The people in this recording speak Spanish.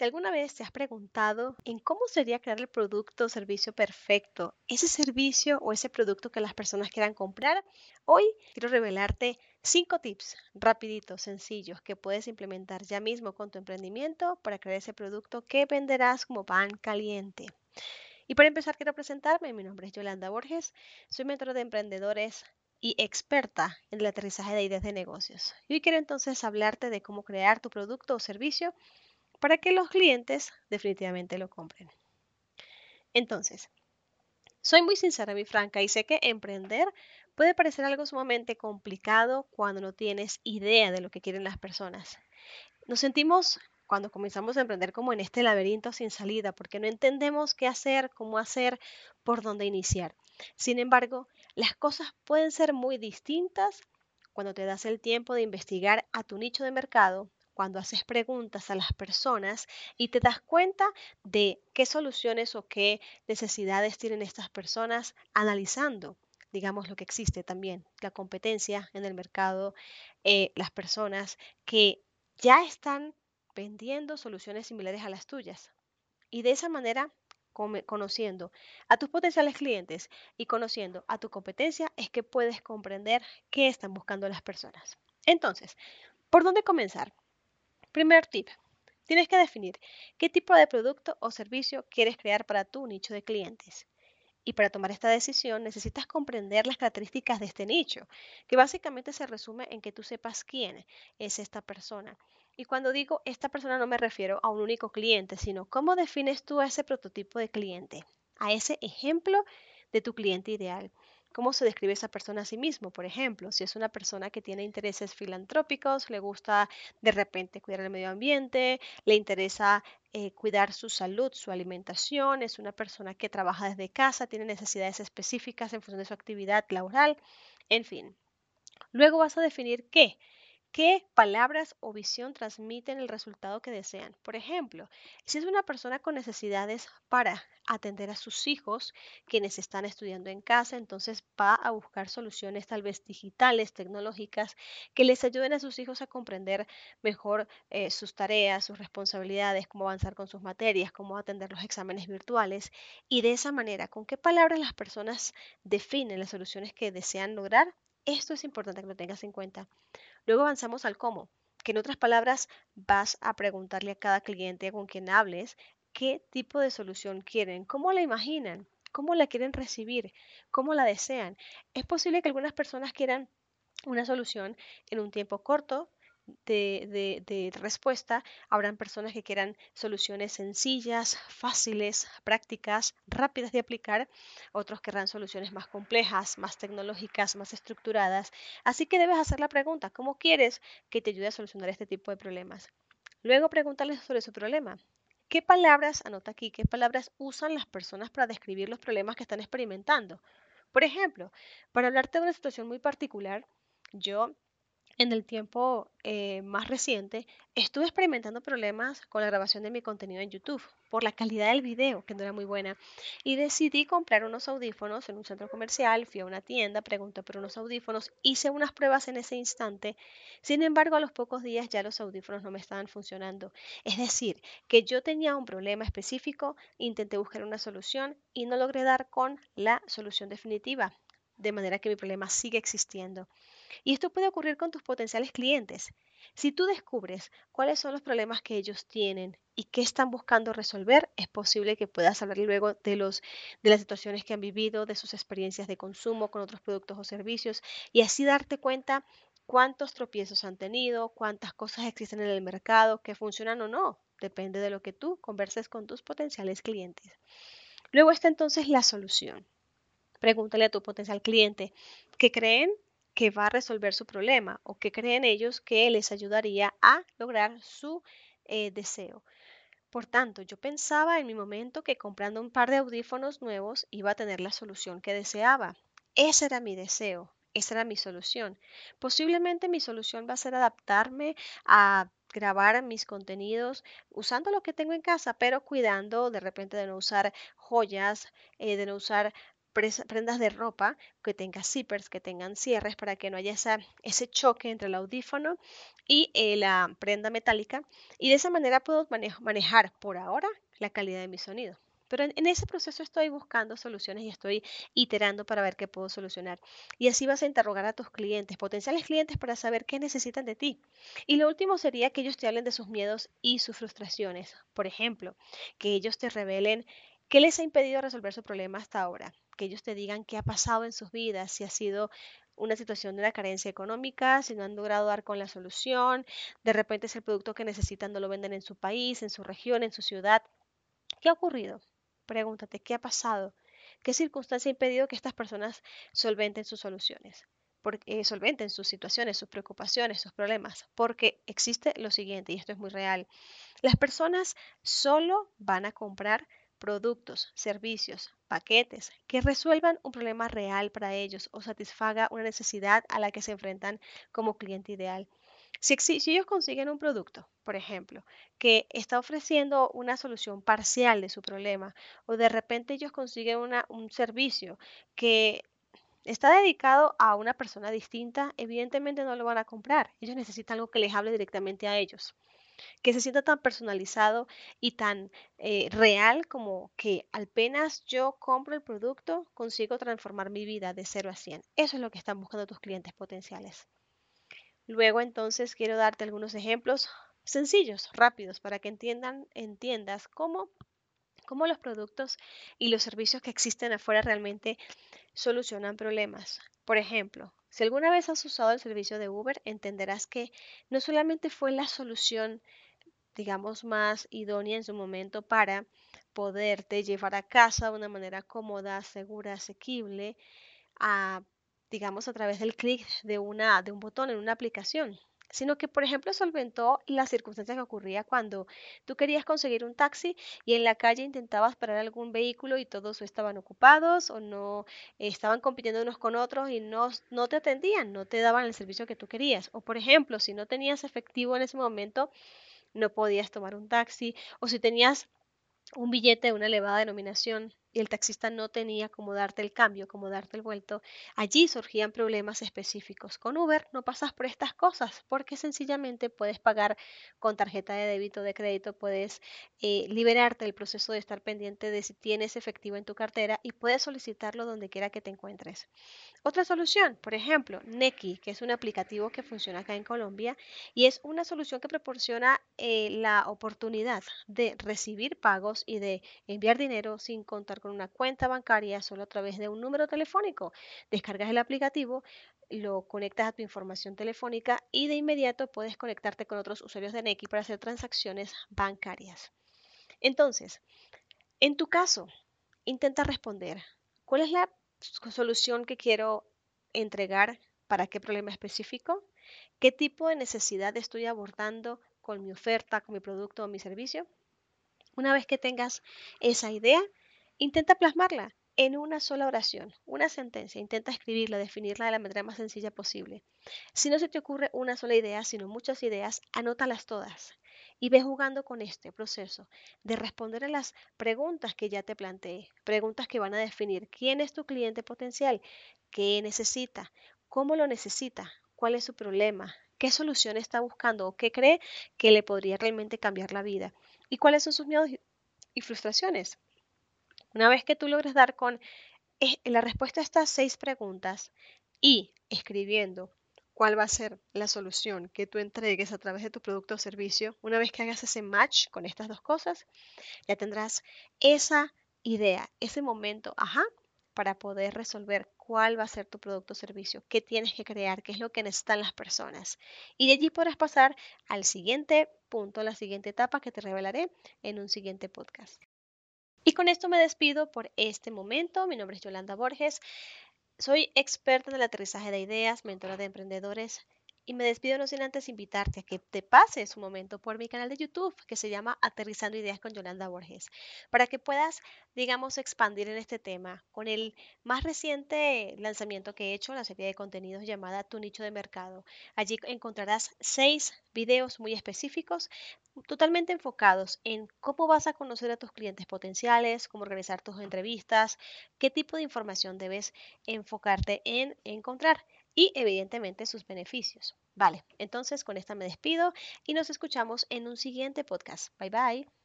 Si alguna vez te has preguntado en cómo sería crear el producto o servicio perfecto, ese servicio o ese producto que las personas quieran comprar, hoy quiero revelarte cinco tips rapiditos, sencillos, que puedes implementar ya mismo con tu emprendimiento para crear ese producto que venderás como pan caliente. Y para empezar quiero presentarme, mi nombre es Yolanda Borges, soy mentor de emprendedores y experta en el aterrizaje de ideas de negocios. Y hoy quiero entonces hablarte de cómo crear tu producto o servicio para que los clientes definitivamente lo compren. Entonces, soy muy sincera y franca y sé que emprender puede parecer algo sumamente complicado cuando no tienes idea de lo que quieren las personas. Nos sentimos cuando comenzamos a emprender como en este laberinto sin salida, porque no entendemos qué hacer, cómo hacer, por dónde iniciar. Sin embargo, las cosas pueden ser muy distintas cuando te das el tiempo de investigar a tu nicho de mercado, cuando haces preguntas a las personas y te das cuenta de qué soluciones o qué necesidades tienen estas personas analizando digamos, lo que existe también, la competencia en el mercado, eh, las personas que ya están vendiendo soluciones similares a las tuyas. Y de esa manera, conociendo a tus potenciales clientes y conociendo a tu competencia, es que puedes comprender qué están buscando las personas. Entonces, ¿por dónde comenzar? Primer tip. Tienes que definir qué tipo de producto o servicio quieres crear para tu nicho de clientes. Y para tomar esta decisión necesitas comprender las características de este nicho, que básicamente se resume en que tú sepas quién es esta persona. Y cuando digo esta persona no me refiero a un único cliente, sino cómo defines tú a ese prototipo de cliente, a ese ejemplo de tu cliente ideal cómo se describe esa persona a sí mismo. Por ejemplo, si es una persona que tiene intereses filantrópicos, le gusta de repente cuidar el medio ambiente, le interesa eh, cuidar su salud, su alimentación, es una persona que trabaja desde casa, tiene necesidades específicas en función de su actividad laboral, en fin. Luego vas a definir qué ¿Qué palabras o visión transmiten el resultado que desean? Por ejemplo, si es una persona con necesidades para atender a sus hijos, quienes están estudiando en casa, entonces va a buscar soluciones tal vez digitales, tecnológicas, que les ayuden a sus hijos a comprender mejor eh, sus tareas, sus responsabilidades, cómo avanzar con sus materias, cómo atender los exámenes virtuales. Y de esa manera, ¿con qué palabras las personas definen las soluciones que desean lograr? Esto es importante que lo tengas en cuenta. Luego avanzamos al cómo, que en otras palabras vas a preguntarle a cada cliente con quien hables qué tipo de solución quieren, cómo la imaginan, cómo la quieren recibir, cómo la desean. Es posible que algunas personas quieran una solución en un tiempo corto, de, respuesta, habrán personas que quieran soluciones sencillas, fáciles, prácticas, rápidas de aplicar, otros querrán soluciones más complejas, más tecnológicas, más estructuradas. Así que debes hacer la pregunta, ¿cómo quieres que te ayude a solucionar este tipo de problemas? Luego pregúntales sobre su problema. ¿Qué palabras, anota aquí, qué palabras usan las personas para describir los problemas que están experimentando? Por ejemplo, para hablarte de una situación muy particular, yo en el tiempo eh, más reciente, estuve experimentando problemas con la grabación de mi contenido en YouTube por la calidad del video, que no era muy buena, y decidí comprar unos audífonos en un centro comercial, fui a una tienda, pregunté por unos audífonos, hice unas pruebas en ese instante, sin embargo a los pocos días ya los audífonos no me estaban funcionando. Es decir, que yo tenía un problema específico, intenté buscar una solución y no logré dar con la solución definitiva, de manera que mi problema sigue existiendo. Y esto puede ocurrir con tus potenciales clientes. Si tú descubres cuáles son los problemas que ellos tienen y qué están buscando resolver, es posible que puedas hablar luego de, los, de las situaciones que han vivido, de sus experiencias de consumo con otros productos o servicios y así darte cuenta cuántos tropiezos han tenido, cuántas cosas existen en el mercado que funcionan o no. Depende de lo que tú converses con tus potenciales clientes. Luego está entonces la solución. Pregúntale a tu potencial cliente qué creen que va a resolver su problema o que creen ellos que les ayudaría a lograr su eh, deseo. Por tanto, yo pensaba en mi momento que comprando un par de audífonos nuevos iba a tener la solución que deseaba. Ese era mi deseo, esa era mi solución. Posiblemente mi solución va a ser adaptarme a grabar mis contenidos usando lo que tengo en casa, pero cuidando de repente de no usar joyas, eh, de no usar prendas de ropa que tengan zippers, que tengan cierres para que no haya ese choque entre el audífono y eh, la prenda metálica. Y de esa manera puedo manejar por ahora la calidad de mi sonido. Pero en, ese proceso estoy buscando soluciones y estoy iterando para ver qué puedo solucionar. Y así vas a interrogar a tus clientes, potenciales clientes, para saber qué necesitan de ti. Y lo último sería que ellos te hablen de sus miedos y sus frustraciones. Por ejemplo, que ellos te revelen qué les ha impedido resolver su problema hasta ahora. Que ellos te digan qué ha pasado en sus vidas, si ha sido una situación de una carencia económica, si no han logrado dar con la solución, de repente es el producto que necesitan, no lo venden en su país, en su región, en su ciudad. ¿Qué ha ocurrido? Pregúntate, ¿qué ha pasado? ¿Qué circunstancia ha impedido que estas personas solventen sus soluciones? Porque, eh, solventen sus situaciones, sus preocupaciones, sus problemas. Porque existe lo siguiente, y esto es muy real. Las personas solo van a comprar productos, servicios, paquetes que resuelvan un problema real para ellos o satisfaga una necesidad a la que se enfrentan como cliente ideal. Si, ellos consiguen un producto, por ejemplo, que está ofreciendo una solución parcial de su problema, o de repente ellos consiguen un servicio que está dedicado a una persona distinta, evidentemente no lo van a comprar. Ellos necesitan algo que les hable directamente a ellos, que se sienta tan personalizado y tan eh, real como que apenas yo compro el producto, consigo transformar mi vida de 0 a 100. Eso es lo que están buscando tus clientes potenciales. Luego entonces quiero darte algunos ejemplos sencillos, rápidos, para que entiendas cómo, cómo los productos y los servicios que existen afuera realmente solucionan problemas. Por ejemplo, si alguna vez has usado el servicio de Uber, entenderás que no solamente fue la solución, digamos, más idónea en su momento para poderte llevar a casa de una manera cómoda, segura, asequible, a digamos, a través del clic de, una, de un botón en una aplicación, sino que, por ejemplo, solventó la circunstancia que ocurría cuando tú querías conseguir un taxi y en la calle intentabas parar algún vehículo y todos estaban ocupados o no estaban compitiendo unos con otros y no, no te atendían, no te daban el servicio que tú querías. O, por ejemplo, si no tenías efectivo en ese momento, no podías tomar un taxi o si tenías un billete de una elevada denominación y el taxista no tenía cómo darte el cambio, cómo darte el vuelto, allí surgían problemas específicos. Con Uber no pasas por estas cosas porque sencillamente puedes pagar con tarjeta de débito, de crédito, puedes eh, liberarte del proceso de estar pendiente de si tienes efectivo en tu cartera y puedes solicitarlo donde quiera que te encuentres. Otra solución, por ejemplo, Neki, que es un aplicativo que funciona acá en Colombia y es una solución que proporciona eh, la oportunidad de recibir pagos y de enviar dinero sin contar con una cuenta bancaria, solo a través de un número telefónico. Descargas el aplicativo, lo conectas a tu información telefónica y de inmediato puedes conectarte con otros usuarios de Neki para hacer transacciones bancarias. Entonces, en tu caso, intenta responder. ¿Cuál es la solución que quiero entregar para qué problema específico, qué tipo de necesidad estoy abordando con mi oferta, con mi producto o mi servicio. Una vez que tengas esa idea, intenta plasmarla en una sola oración, una sentencia. Intenta escribirla, definirla de la manera más sencilla posible. Si no se te ocurre una sola idea, sino muchas ideas, anótalas todas y ve jugando con este proceso de responder a las preguntas que ya te planteé, preguntas que van a definir quién es tu cliente potencial, qué necesita, cómo lo necesita, cuál es su problema, qué solución está buscando o qué cree que le podría realmente cambiar la vida y cuáles son sus miedos y frustraciones. Una vez que tú logres dar con eh, la respuesta a estas seis preguntas y escribiendo cuál va a ser la solución que tú entregues a través de tu producto o servicio, una vez que hagas ese match con estas dos cosas, ya tendrás esa idea, ese momento, ajá, para poder resolver cuál va a ser tu producto o servicio, qué tienes que crear, qué es lo que necesitan las personas. Y de allí podrás pasar al siguiente punto, la siguiente etapa que te revelaré en un siguiente podcast. Y con esto me despido por este momento. Mi nombre es Yolanda Borges. Soy experta en el aterrizaje de ideas, mentora de emprendedores Y me despido no sin antes invitarte a que te pases un momento por mi canal de YouTube que se llama Aterrizando Ideas con Yolanda Borges, para que puedas, digamos, expandir en este tema con el más reciente lanzamiento que he hecho, la serie de contenidos llamada Tu nicho de mercado. Allí encontrarás seis videos muy específicos, totalmente enfocados en cómo vas a conocer a tus clientes potenciales, cómo organizar tus entrevistas, qué tipo de información debes enfocarte en encontrar y evidentemente sus beneficios. Vale, entonces con esta me despido y nos escuchamos en un siguiente podcast. Bye bye.